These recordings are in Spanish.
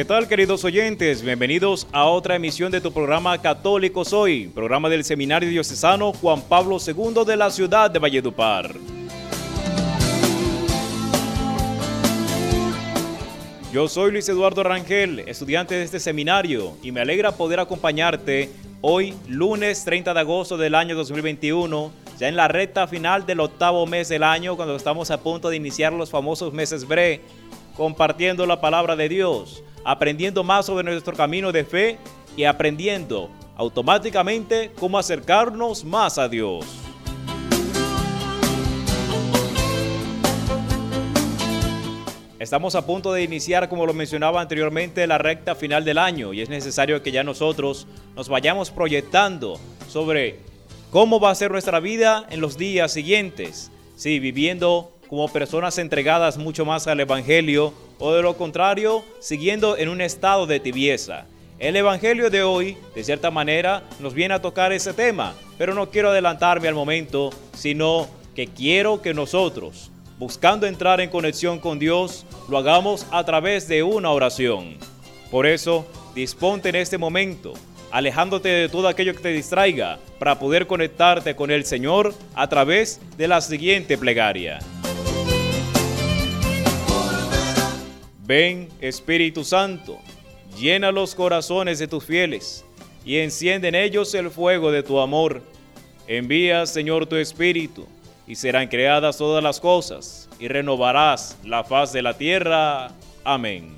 ¿Qué tal queridos oyentes? Bienvenidos a otra emisión de tu programa Católico Soy, programa del Seminario Diocesano Juan Pablo II de la ciudad de Valledupar. Yo soy Luis Eduardo Rangel, estudiante de este seminario, y me alegra poder acompañarte hoy, lunes 30 de agosto del año 2021, ya en la recta final del octavo mes del año, cuando estamos a punto de iniciar los famosos meses BRE, compartiendo la palabra de Dios, aprendiendo más sobre nuestro camino de fe y aprendiendo automáticamente cómo acercarnos más a Dios. Estamos a punto de iniciar, como lo mencionaba anteriormente, la recta final del año y es necesario que ya nosotros nos vayamos proyectando sobre cómo va a ser nuestra vida en los días siguientes. Sí, viviendo como personas entregadas mucho más al Evangelio o de lo contrario, siguiendo en un estado de tibieza. El Evangelio de hoy, de cierta manera, nos viene a tocar ese tema, pero no quiero adelantarme al momento, sino que quiero que nosotros, buscando entrar en conexión con Dios, lo hagamos a través de una oración. Por eso, disponte en este momento, alejándote de todo aquello que te distraiga, para poder conectarte con el Señor a través de la siguiente plegaria. Ven, Espíritu Santo, llena los corazones de tus fieles y enciende en ellos el fuego de tu amor. Envía, Señor, tu Espíritu, y serán creadas todas las cosas, y renovarás la faz de la tierra. Amén.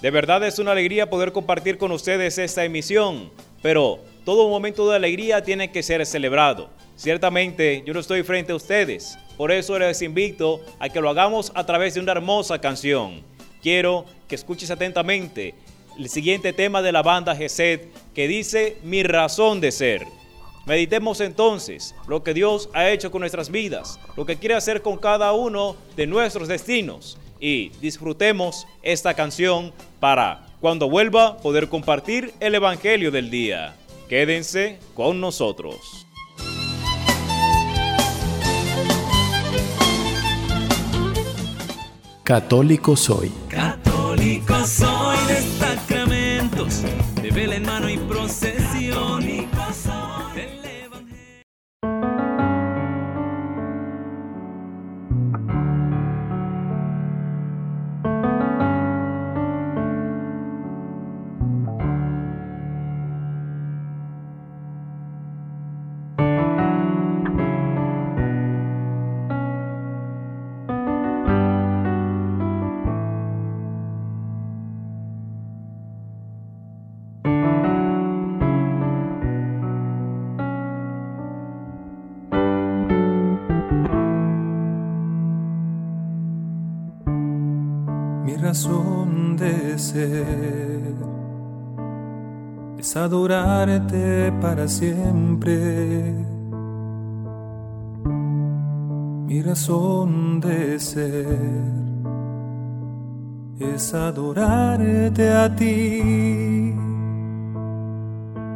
De verdad es una alegría poder compartir con ustedes esta emisión, pero todo momento de alegría tiene que ser celebrado. Ciertamente yo no estoy frente a ustedes, por eso les invito a que lo hagamos a través de una hermosa canción. Quiero que escuches atentamente el siguiente tema de la banda Gesed que dice Mi razón de ser. Meditemos entonces lo que Dios ha hecho con nuestras vidas, lo que quiere hacer con cada uno de nuestros destinos y disfrutemos esta canción para cuando vuelva poder compartir el Evangelio del día. Quédense con nosotros. Católico Soy. Católico soy es adorarte para siempre. Mi razón de ser es adorarte a ti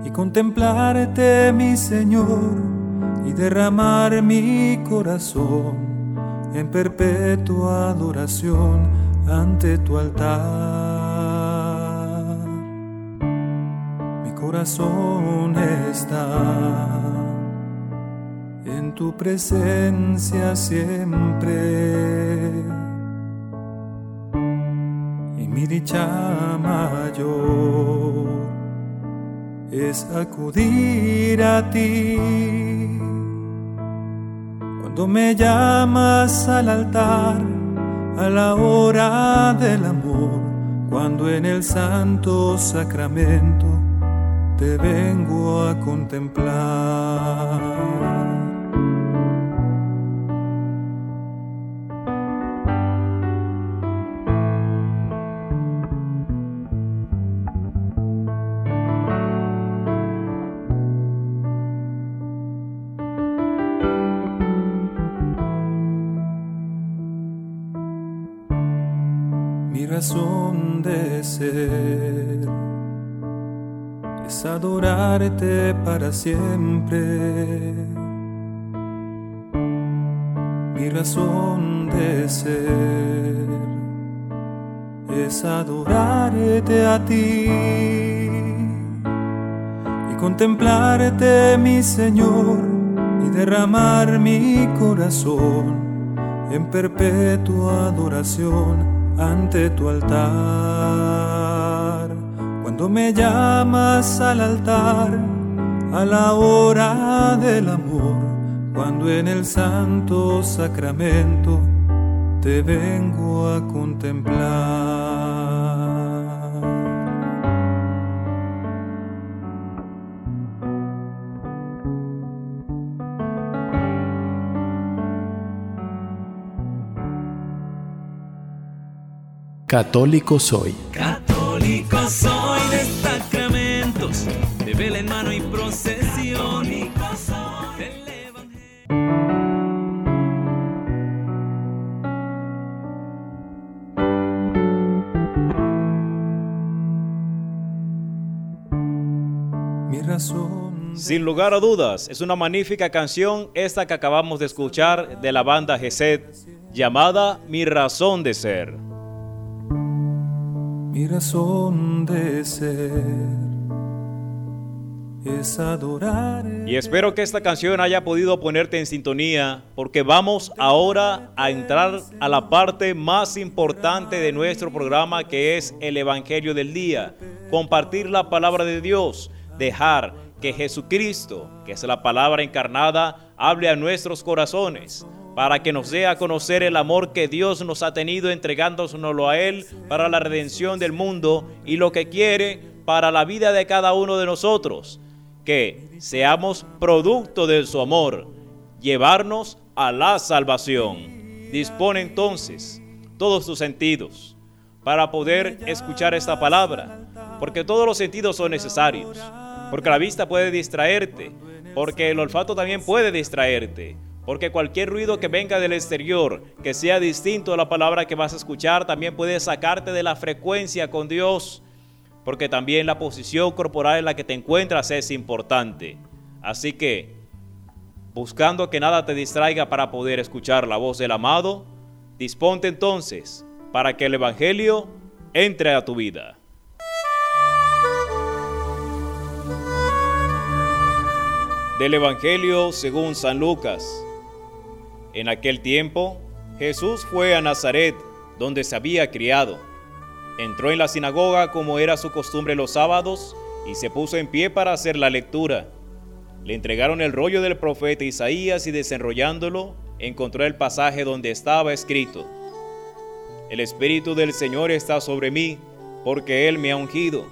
y contemplarte, mi Señor, y derramar mi corazón en perpetua adoración ante tu altar. Corazón está en tu presencia siempre. Y mi dicha mayor es acudir a ti cuando me llamas al altar a la hora del amor, cuando en el santo sacramento te vengo a contemplar. mi razón de ser es adorarte para siempre. Mi razón de ser es adorarte a ti y contemplarte, mi Señor, y derramar mi corazón en perpetua adoración ante tu altar. Cuando me llamas al altar, a la hora del amor, cuando en el santo sacramento te vengo a contemplar. Católico soy. Católico Sin lugar a dudas, es una magnífica canción esta que acabamos de escuchar de la banda Gesed, llamada Mi razón de ser. Mi razón de ser es adorar. Y espero que esta canción haya podido ponerte en sintonía porque vamos ahora a entrar a la parte más importante de nuestro programa que es el Evangelio del Día. Compartir la palabra de Dios, dejar que Jesucristo, que es la palabra encarnada, hable a nuestros corazones para que nos dé a conocer el amor que Dios nos ha tenido entregándonoslo a Él para la redención del mundo y lo que quiere para la vida de cada uno de nosotros, que seamos producto de su amor, llevarnos a la salvación. Dispone entonces todos tus sentidos para poder escuchar esta palabra, porque todos los sentidos son necesarios, porque la vista puede distraerte, porque el olfato también puede distraerte, porque cualquier ruido que venga del exterior, que sea distinto a la palabra que vas a escuchar, también puede sacarte de la frecuencia con Dios, porque también la posición corporal en la que te encuentras es importante. Así que, buscando que nada te distraiga para poder escuchar la voz del amado, disponte entonces para que el Evangelio entre a tu vida. Del Evangelio según San Lucas. En aquel tiempo, Jesús fue a Nazaret, donde se había criado. Entró en la sinagoga como era su costumbre los sábados y se puso en pie para hacer la lectura. Le entregaron el rollo del profeta Isaías y desenrollándolo, encontró el pasaje donde estaba escrito. El Espíritu del Señor está sobre mí, porque Él me ha ungido.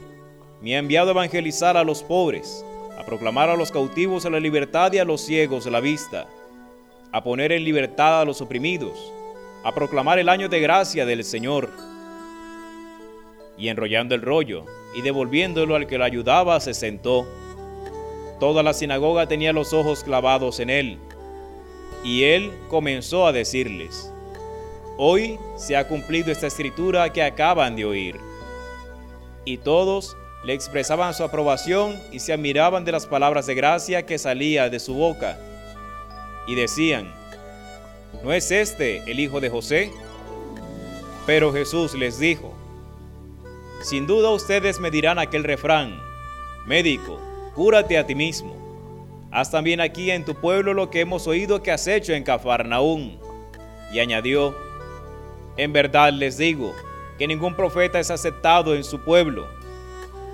Me ha enviado a evangelizar a los pobres, proclamar a los cautivos la libertad y a los ciegos la vista a poner en libertad a los oprimidos, a proclamar el año de gracia del Señor. Y enrollando el rollo y devolviéndolo al que lo ayudaba, se sentó. Toda la sinagoga tenía los ojos clavados en él. Y él comenzó a decirles, Hoy se ha cumplido esta escritura que acaban de oír. Y todos le expresaban su aprobación y se admiraban de las palabras de gracia que salía de su boca y decían, ¿no es este el hijo de José? Pero Jesús les dijo, sin duda ustedes me dirán aquel refrán, médico, cúrate a ti mismo. Haz también aquí en tu pueblo lo que hemos oído que has hecho en Cafarnaún. Y añadió, en verdad les digo que ningún profeta es aceptado en su pueblo.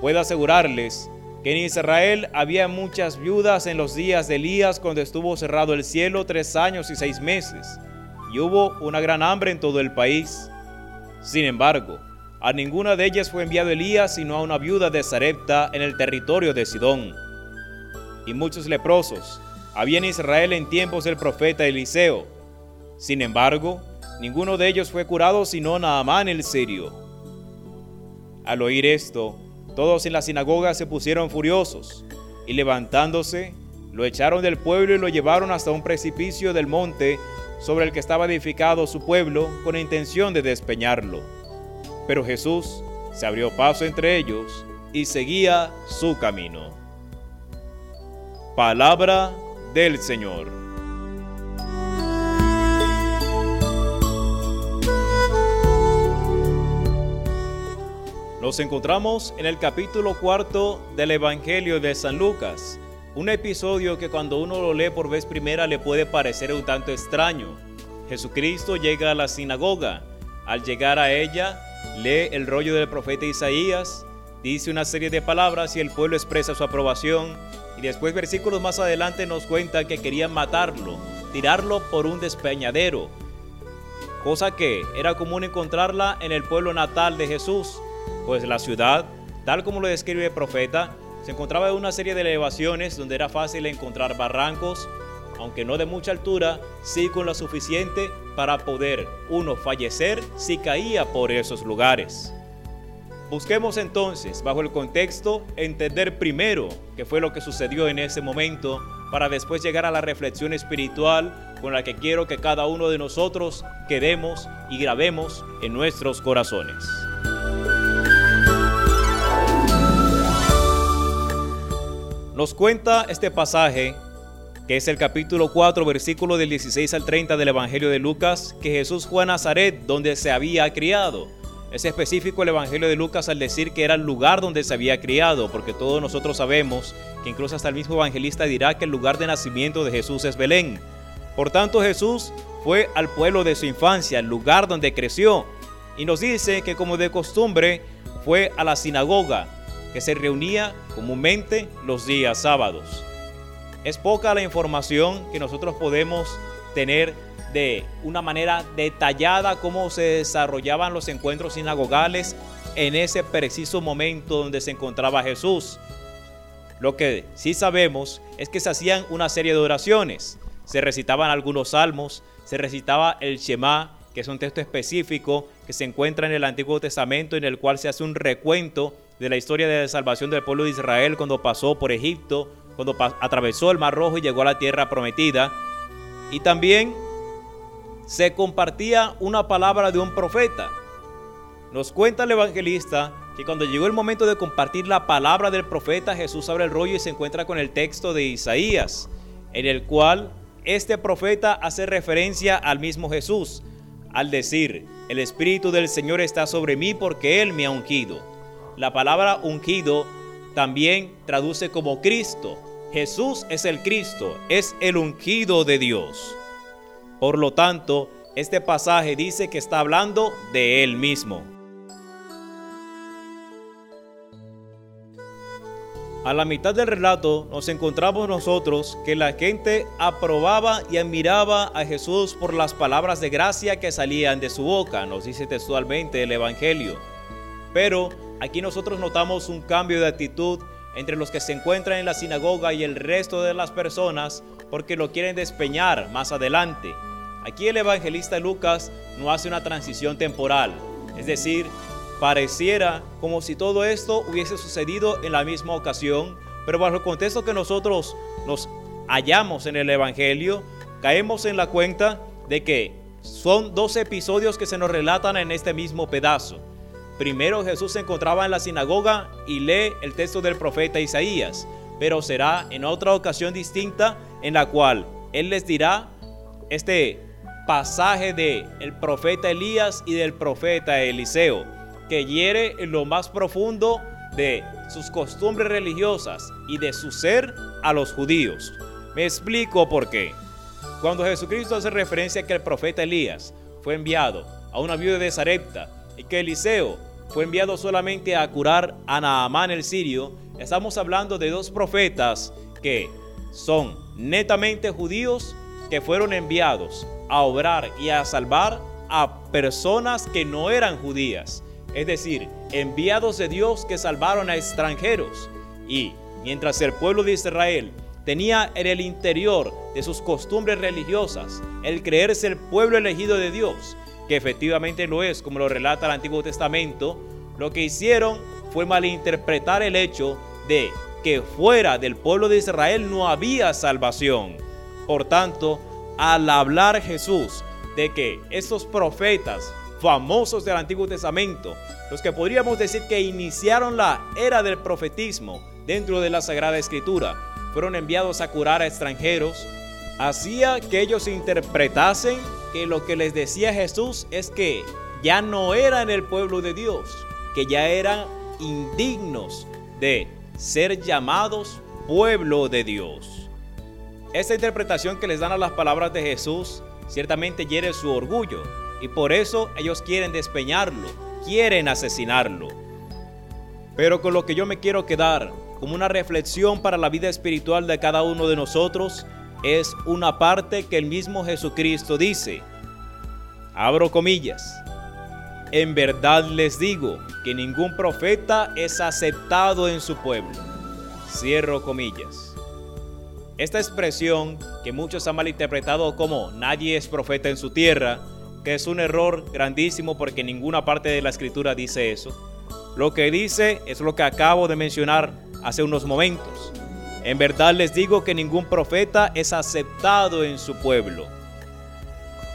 Puedo asegurarles que en Israel había muchas viudas en los días de Elías cuando estuvo cerrado el cielo tres años y seis meses, y hubo una gran hambre en todo el país. Sin embargo, a ninguna de ellas fue enviado Elías sino a una viuda de Sarepta en el territorio de Sidón. Y muchos leprosos había en Israel en tiempos del profeta Eliseo. Sin embargo, ninguno de ellos fue curado sino Naamán el sirio. Al oír esto, todos en la sinagoga se pusieron furiosos y levantándose, lo echaron del pueblo y lo llevaron hasta un precipicio del monte sobre el que estaba edificado su pueblo con intención de despeñarlo. Pero Jesús se abrió paso entre ellos y seguía su camino. Palabra del Señor. Nos encontramos en el capítulo cuarto del Evangelio de San Lucas, un episodio que cuando uno lo lee por vez primera le puede parecer un tanto extraño. Jesucristo llega a la sinagoga. Al llegar a ella, lee el rollo del profeta Isaías, dice una serie de palabras y el pueblo expresa su aprobación. Y después versículos más adelante nos cuenta que querían matarlo, tirarlo por un despeñadero, cosa que era común encontrarla en el pueblo natal de Jesús, pues la ciudad, tal como lo describe el profeta, se encontraba en una serie de elevaciones donde era fácil encontrar barrancos, aunque no de mucha altura, sí con lo suficiente para poder uno fallecer si caía por esos lugares. Busquemos entonces, bajo el contexto, entender primero qué fue lo que sucedió en ese momento para después llegar a la reflexión espiritual con la que quiero que cada uno de nosotros quedemos y grabemos en nuestros corazones. Nos cuenta este pasaje que es el capítulo 4, versículo del 16 al 30 del Evangelio de Lucas, que Jesús fue a Nazaret, donde se había criado. Es específico el Evangelio de Lucas al decir que era el lugar donde se había criado, porque todos nosotros sabemos que incluso hasta el mismo evangelista dirá que el lugar de nacimiento de Jesús es Belén. Por tanto, Jesús fue al pueblo de su infancia, el lugar donde creció, y nos dice que como de costumbre fue a la sinagoga, que se reunía comúnmente los días sábados. Es poca la información que nosotros podemos tener de una manera detallada cómo se desarrollaban los encuentros sinagogales en ese preciso momento donde se encontraba Jesús. Lo que sí sabemos es que se hacían una serie de oraciones, se recitaban algunos salmos, se recitaba el Shema, que es un texto específico que se encuentra en el Antiguo Testamento en el cual se hace un recuento de la historia de salvación del pueblo de Israel cuando pasó por Egipto, cuando atravesó el Mar Rojo y llegó a la tierra prometida. Y también se compartía una palabra de un profeta. Nos cuenta el evangelista que cuando llegó el momento de compartir la palabra del profeta, Jesús abre el rollo y se encuentra con el texto de Isaías, en el cual este profeta hace referencia al mismo Jesús, al decir, el Espíritu del Señor está sobre mí porque Él me ha ungido. La palabra ungido también traduce como Cristo. Jesús es el Cristo, es el ungido de Dios. Por lo tanto, este pasaje dice que está hablando de Él mismo. A la mitad del relato nos encontramos nosotros que la gente aprobaba y admiraba a Jesús por las palabras de gracia que salían de su boca, nos dice textualmente el Evangelio. Pero aquí nosotros notamos un cambio de actitud entre los que se encuentran en la sinagoga y el resto de las personas porque lo quieren despeñar más adelante. Aquí el evangelista Lucas no hace una transición temporal, es decir, pareciera como si todo esto hubiese sucedido en la misma ocasión, pero bajo el contexto que nosotros nos hallamos en el Evangelio, caemos en la cuenta de que son dos episodios que se nos relatan en este mismo pedazo. Primero Jesús se encontraba en la sinagoga y lee el texto del profeta Isaías, pero será en otra ocasión distinta en la cual Él les dirá este pasaje de el profeta Elías y del profeta Eliseo, que hiere en lo más profundo de sus costumbres religiosas y de su ser a los judíos. Me explico por qué. Cuando Jesucristo hace referencia a que el profeta Elías fue enviado a una viuda de Sarepta que Eliseo fue enviado solamente a curar a Naamán el sirio, estamos hablando de dos profetas que son netamente judíos que fueron enviados a obrar y a salvar a personas que no eran judías, es decir, enviados de Dios que salvaron a extranjeros. Y mientras el pueblo de Israel tenía en el interior de sus costumbres religiosas el creerse el pueblo elegido de Dios, efectivamente lo es, como lo relata el Antiguo Testamento, lo que hicieron fue malinterpretar el hecho de que fuera del pueblo de Israel no había salvación. Por tanto, al hablar Jesús de que estos profetas famosos del Antiguo Testamento, los que podríamos decir que iniciaron la era del profetismo dentro de la Sagrada Escritura, fueron enviados a curar a extranjeros, hacía que ellos interpretasen que lo que les decía Jesús es que ya no eran el pueblo de Dios, que ya eran indignos de ser llamados pueblo de Dios. Esta interpretación que les dan a las palabras de Jesús ciertamente hiere su orgullo y por eso ellos quieren despeñarlo, quieren asesinarlo. Pero con lo que yo me quiero quedar como una reflexión para la vida espiritual de cada uno de nosotros es una parte que el mismo Jesucristo dice. Abro comillas. En verdad les digo que ningún profeta es aceptado en su pueblo. Cierro comillas. Esta expresión, que muchos han malinterpretado como nadie es profeta en su tierra, que es un error grandísimo porque ninguna parte de la escritura dice eso. Lo que dice es lo que acabo de mencionar hace unos momentos. En verdad les digo que ningún profeta es aceptado en su pueblo.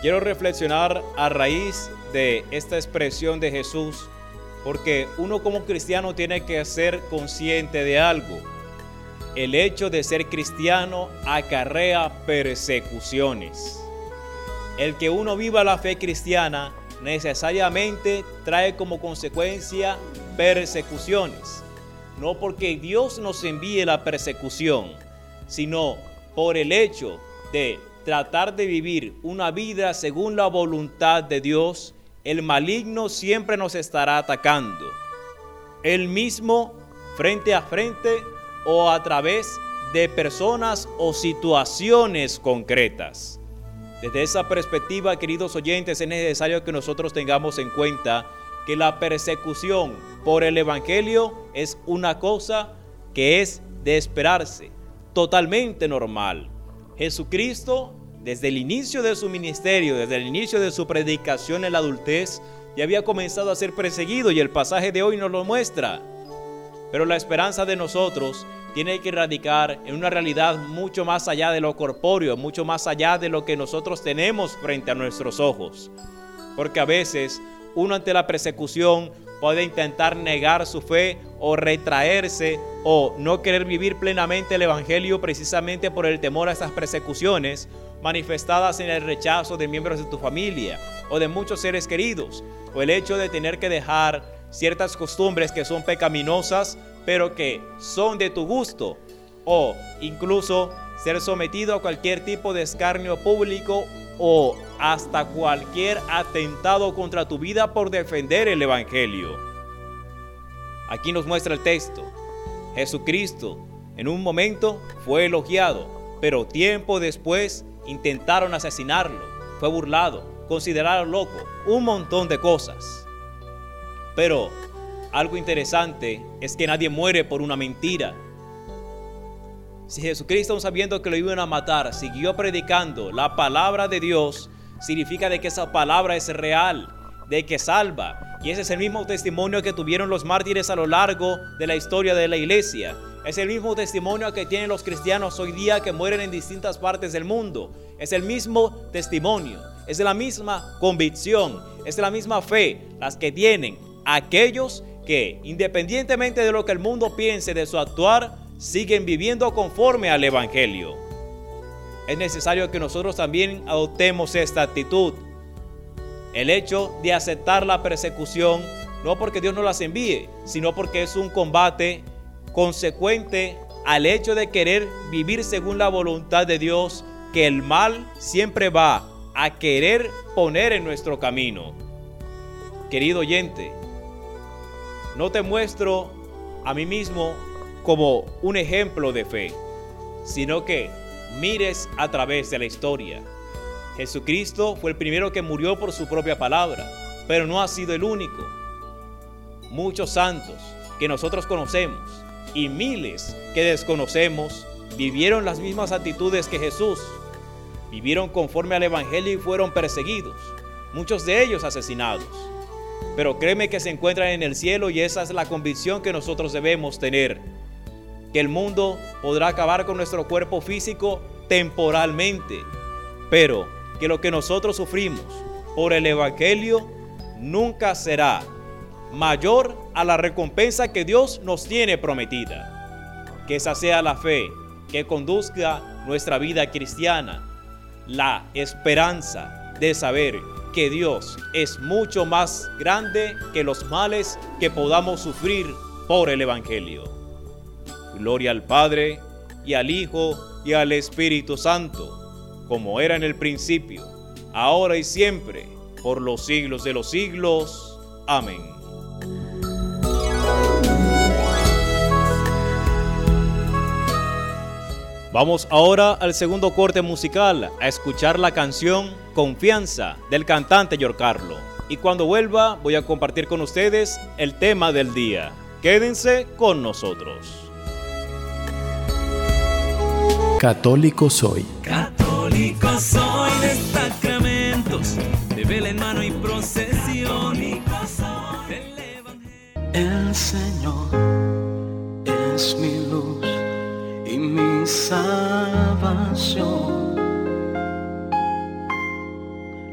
Quiero reflexionar a raíz de esta expresión de Jesús, porque uno como cristiano tiene que ser consciente de algo. El hecho de ser cristiano acarrea persecuciones. El que uno viva la fe cristiana necesariamente trae como consecuencia persecuciones. No porque Dios nos envíe la persecución, sino por el hecho de tratar de vivir una vida según la voluntad de Dios, el maligno siempre nos estará atacando. Él mismo, frente a frente o a través de personas o situaciones concretas. Desde esa perspectiva, queridos oyentes, es necesario que nosotros tengamos en cuenta que la persecución por el Evangelio es una cosa que es de esperarse, totalmente normal. Jesucristo, desde el inicio de su ministerio, desde el inicio de su predicación en la adultez, ya había comenzado a ser perseguido y el pasaje de hoy nos lo muestra. Pero la esperanza de nosotros tiene que radicar en una realidad mucho más allá de lo corpóreo, mucho más allá de lo que nosotros tenemos frente a nuestros ojos. Porque a veces uno ante la persecución puede intentar negar su fe o retraerse o no querer vivir plenamente el Evangelio precisamente por el temor a estas persecuciones manifestadas en el rechazo de miembros de tu familia o de muchos seres queridos o el hecho de tener que dejar ciertas costumbres que son pecaminosas pero que son de tu gusto, o incluso ser sometido a cualquier tipo de escarnio público o hasta cualquier atentado contra tu vida por defender el Evangelio. Aquí nos muestra el texto. Jesucristo en un momento fue elogiado, pero tiempo después intentaron asesinarlo, fue burlado, considerado loco, un montón de cosas. Pero algo interesante es que nadie muere por una mentira. Si Jesucristo, sabiendo que lo iban a matar, siguió predicando la palabra de Dios, significa de que esa palabra es real, de que salva. Y ese es el mismo testimonio que tuvieron los mártires a lo largo de la historia de la iglesia. Es el mismo testimonio que tienen los cristianos hoy día que mueren en distintas partes del mundo. Es el mismo testimonio, es la misma convicción, es la misma fe las que tienen aquellos que, independientemente de lo que el mundo piense de su actuar, siguen viviendo conforme al Evangelio. Es necesario que nosotros también adoptemos esta actitud. El hecho de aceptar la persecución, no porque Dios no las envíe, sino porque es un combate consecuente al hecho de querer vivir según la voluntad de Dios, que el mal siempre va a querer poner en nuestro camino. Querido oyente, no te muestro a mí mismo como un ejemplo de fe, sino que mires a través de la historia. Jesucristo fue el primero que murió por su propia palabra, pero no ha sido el único. Muchos santos que nosotros conocemos y miles que desconocemos vivieron las mismas actitudes que Jesús. Vivieron conforme al Evangelio y fueron perseguidos, muchos de ellos asesinados. Pero créeme que se encuentran en el cielo y esa es la convicción que nosotros debemos tener. Que el mundo podrá acabar con nuestro cuerpo físico temporalmente, pero que lo que nosotros sufrimos por el Evangelio nunca será mayor a la recompensa que Dios nos tiene prometida. Que esa sea la fe que conduzca nuestra vida cristiana, la esperanza de saber que Dios es mucho más grande que los males que podamos sufrir por el Evangelio. Gloria al Padre y al Hijo y al Espíritu Santo, como era en el principio, ahora y siempre, por los siglos de los siglos. Amén. Vamos ahora al segundo corte musical a escuchar la canción Confianza del cantante Carlo. Y cuando vuelva voy a compartir con ustedes el tema del día. Quédense con nosotros. Católico soy. Católico soy de sacramentos, de vela en mano y procesión. El Señor es mi luz y mi salvación.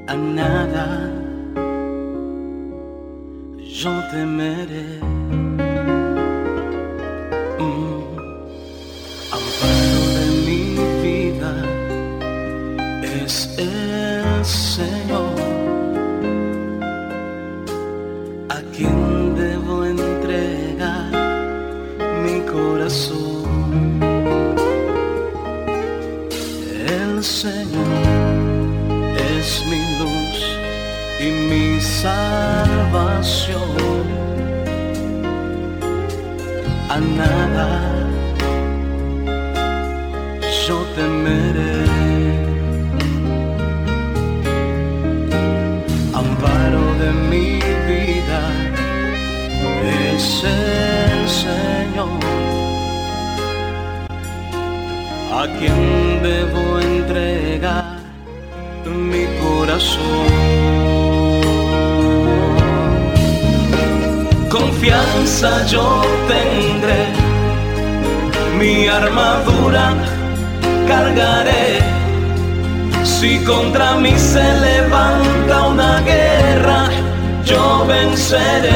A nada yo temeré. Mi salvación. A nada yo temeré. Amparo de mi vida es el Señor. A quien debo entregar mi corazón. Confianza yo tendré, mi armadura cargaré. Si contra mí se levanta una guerra, yo venceré.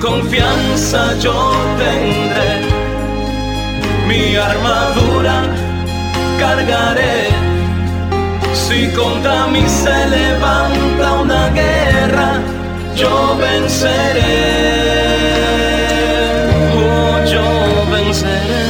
Confianza yo tendré, mi armadura cargaré. Si contra mí se levanta una guerra, yo venceré. Oh, yo venceré.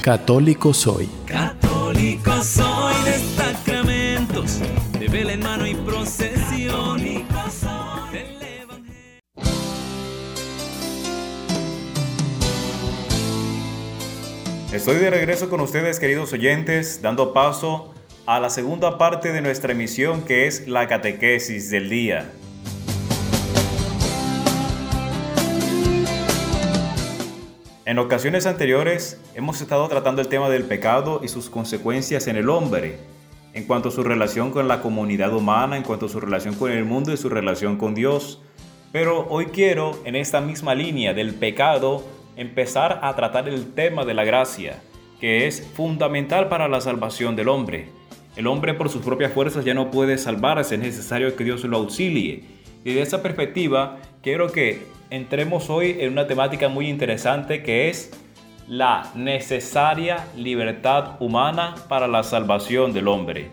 Católico soy. Estoy de regreso con ustedes, queridos oyentes, dando paso a la segunda parte de nuestra emisión que es la catequesis del día. En ocasiones anteriores hemos estado tratando el tema del pecado y sus consecuencias en el hombre, en cuanto a su relación con la comunidad humana, en cuanto a su relación con el mundo y su relación con Dios. Pero hoy quiero, en esta misma línea del pecado, empezar a tratar el tema de la gracia, que es fundamental para la salvación del hombre. El hombre por sus propias fuerzas ya no puede salvarse, es necesario que Dios lo auxilie. Y de esa perspectiva, quiero que entremos hoy en una temática muy interesante que es la necesaria libertad humana para la salvación del hombre.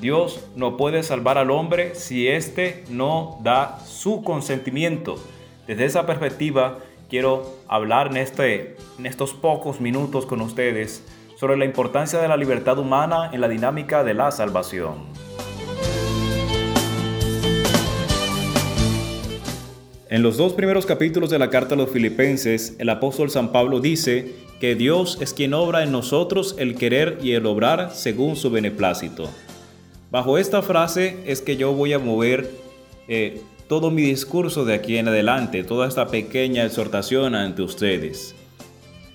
Dios no puede salvar al hombre si éste no da su consentimiento. Desde esa perspectiva, quiero hablar en, este, en estos pocos minutos con ustedes sobre la importancia de la libertad humana en la dinámica de la salvación. En los dos primeros capítulos de la carta a los filipenses, el apóstol San Pablo dice que Dios es quien obra en nosotros el querer y el obrar según su beneplácito. Bajo esta frase es que yo voy a mover eh, todo mi discurso de aquí en adelante, toda esta pequeña exhortación ante ustedes.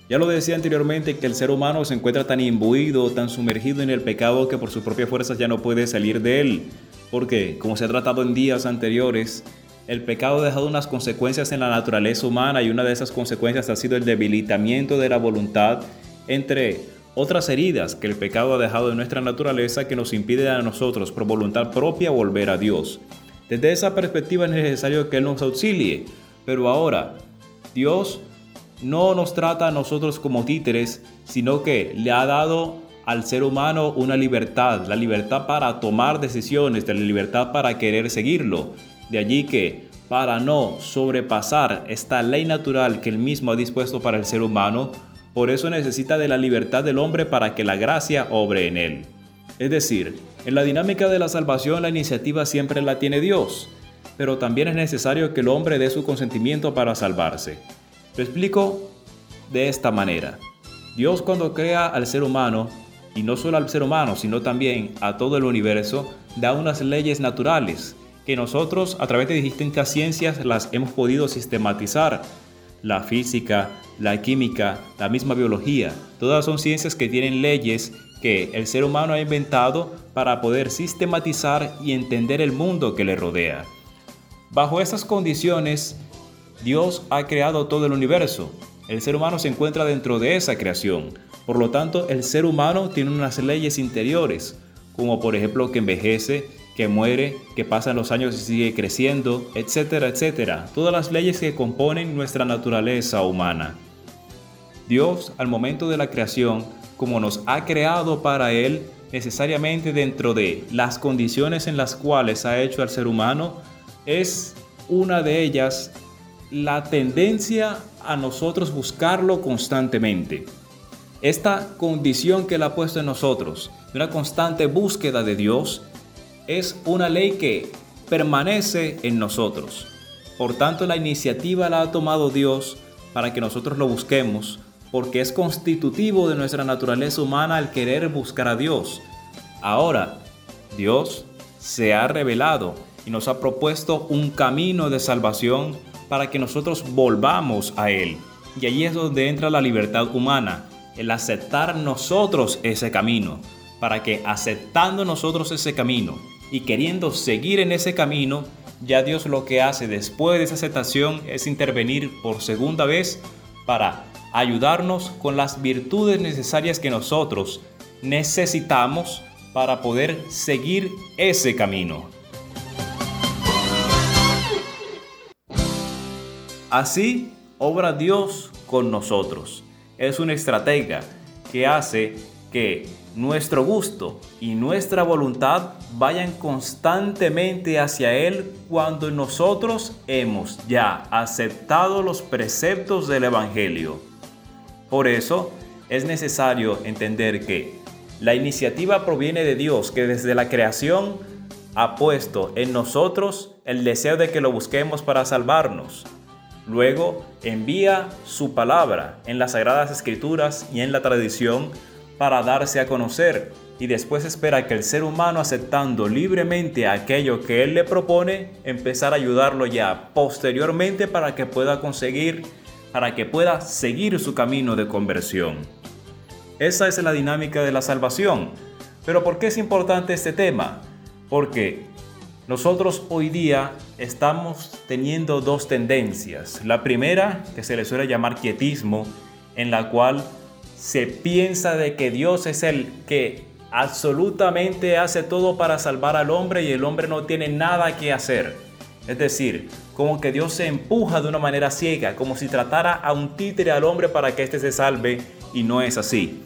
Ya lo decía anteriormente que el ser humano se encuentra tan imbuido, tan sumergido en el pecado que por sus propias fuerzas ya no puede salir de él. Porque, como se ha tratado en días anteriores, el pecado ha dejado unas consecuencias en la naturaleza humana y una de esas consecuencias ha sido el debilitamiento de la voluntad, entre otras heridas que el pecado ha dejado en nuestra naturaleza que nos impide a nosotros por voluntad propia volver a Dios. Desde esa perspectiva es necesario que Él nos auxilie, pero ahora Dios no nos trata a nosotros como títeres, sino que le ha dado al ser humano una libertad, la libertad para tomar decisiones, la libertad para querer seguirlo. De allí que, para no sobrepasar esta ley natural que él mismo ha dispuesto para el ser humano, por eso necesita de la libertad del hombre para que la gracia obre en él. Es decir, en la dinámica de la salvación la iniciativa siempre la tiene Dios, pero también es necesario que el hombre dé su consentimiento para salvarse. Lo explico de esta manera. Dios cuando crea al ser humano, y no solo al ser humano, sino también a todo el universo, da unas leyes naturales que nosotros a través de distintas ciencias las hemos podido sistematizar. La física, la química, la misma biología, todas son ciencias que tienen leyes que el ser humano ha inventado para poder sistematizar y entender el mundo que le rodea. Bajo esas condiciones, Dios ha creado todo el universo. El ser humano se encuentra dentro de esa creación. Por lo tanto, el ser humano tiene unas leyes interiores, como por ejemplo que envejece, que muere, que pasan los años y sigue creciendo, etcétera, etcétera. Todas las leyes que componen nuestra naturaleza humana. Dios, al momento de la creación, como nos ha creado para Él, necesariamente dentro de las condiciones en las cuales ha hecho al ser humano, es una de ellas la tendencia a nosotros buscarlo constantemente. Esta condición que Él ha puesto en nosotros, una constante búsqueda de Dios, es una ley que permanece en nosotros. Por tanto, la iniciativa la ha tomado Dios para que nosotros lo busquemos, porque es constitutivo de nuestra naturaleza humana el querer buscar a Dios. Ahora, Dios se ha revelado y nos ha propuesto un camino de salvación para que nosotros volvamos a Él. Y allí es donde entra la libertad humana, el aceptar nosotros ese camino, para que aceptando nosotros ese camino y queriendo seguir en ese camino, ya Dios lo que hace después de esa aceptación es intervenir por segunda vez para ayudarnos con las virtudes necesarias que nosotros necesitamos para poder seguir ese camino. Así obra Dios con nosotros. Es una estratega que hace que nuestro gusto y nuestra voluntad vayan constantemente hacia Él cuando nosotros hemos ya aceptado los preceptos del Evangelio. Por eso es necesario entender que la iniciativa proviene de Dios que desde la creación ha puesto en nosotros el deseo de que lo busquemos para salvarnos. Luego envía su palabra en las sagradas escrituras y en la tradición para darse a conocer y después espera que el ser humano aceptando libremente aquello que él le propone, empezar a ayudarlo ya posteriormente para que pueda conseguir, para que pueda seguir su camino de conversión. Esa es la dinámica de la salvación. Pero ¿por qué es importante este tema? Porque nosotros hoy día estamos teniendo dos tendencias. La primera, que se le suele llamar quietismo, en la cual se piensa de que Dios es el que absolutamente hace todo para salvar al hombre y el hombre no tiene nada que hacer. Es decir, como que Dios se empuja de una manera ciega, como si tratara a un títere al hombre para que éste se salve y no es así.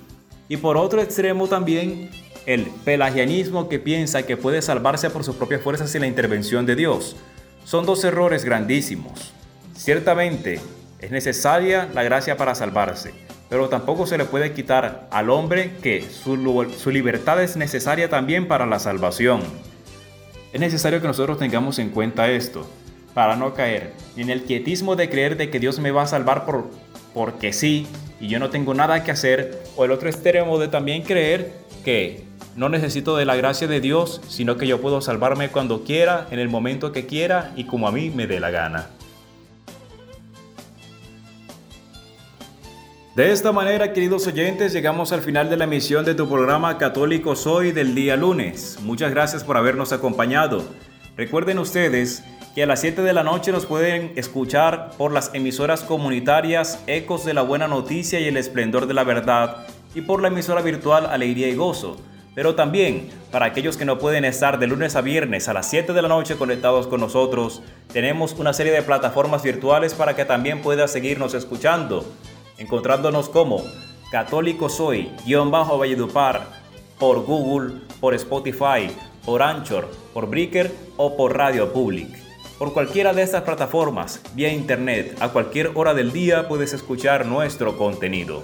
Y por otro extremo también el pelagianismo que piensa que puede salvarse por sus propias fuerzas sin la intervención de Dios. Son dos errores grandísimos. Ciertamente es necesaria la gracia para salvarse, pero tampoco se le puede quitar al hombre que su, su libertad es necesaria también para la salvación. Es necesario que nosotros tengamos en cuenta esto, para no caer en el quietismo de creer de que Dios me va a salvar por, porque sí y yo no tengo nada que hacer, o el otro extremo de también creer que no necesito de la gracia de Dios, sino que yo puedo salvarme cuando quiera, en el momento que quiera y como a mí me dé la gana. De esta manera, queridos oyentes, llegamos al final de la emisión de tu programa Católico Soy del día lunes. Muchas gracias por habernos acompañado. Recuerden ustedes que a las 7 de la noche nos pueden escuchar por las emisoras comunitarias Ecos de la Buena Noticia y El Esplendor de la Verdad y por la emisora virtual Alegría y Gozo. Pero también, para aquellos que no pueden estar de lunes a viernes a las 7 de la noche conectados con nosotros, tenemos una serie de plataformas virtuales para que también puedas seguirnos escuchando, encontrándonos como Católico Soy, guion bajo Valledupar, por Google, por Spotify, por Anchor, por Breaker o por Radio Public. Por cualquiera de estas plataformas, vía internet, a cualquier hora del día puedes escuchar nuestro contenido.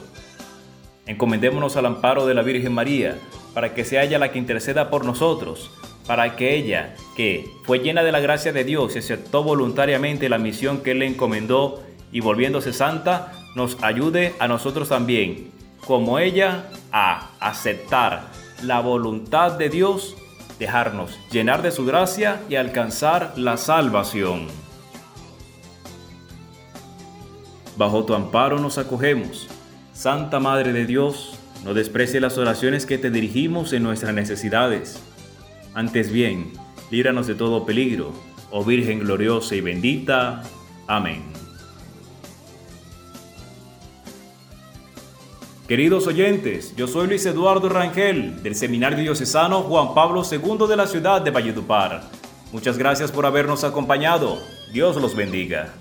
Encomendémonos al amparo de la Virgen María, para que sea ella la que interceda por nosotros, para que ella, que fue llena de la gracia de Dios y aceptó voluntariamente la misión que le encomendó y volviéndose santa, nos ayude a nosotros también, como ella, a aceptar la voluntad de Dios dejarnos llenar de su gracia y alcanzar la salvación. Bajo tu amparo nos acogemos. Santa Madre de Dios, no desprecie las oraciones que te dirigimos en nuestras necesidades. Antes bien, líbranos de todo peligro, oh Virgen gloriosa y bendita. Amén. Queridos oyentes, yo soy Luis Eduardo Rangel del Seminario Diocesano Juan Pablo II de la ciudad de Valledupar. Muchas gracias por habernos acompañado. Dios los bendiga.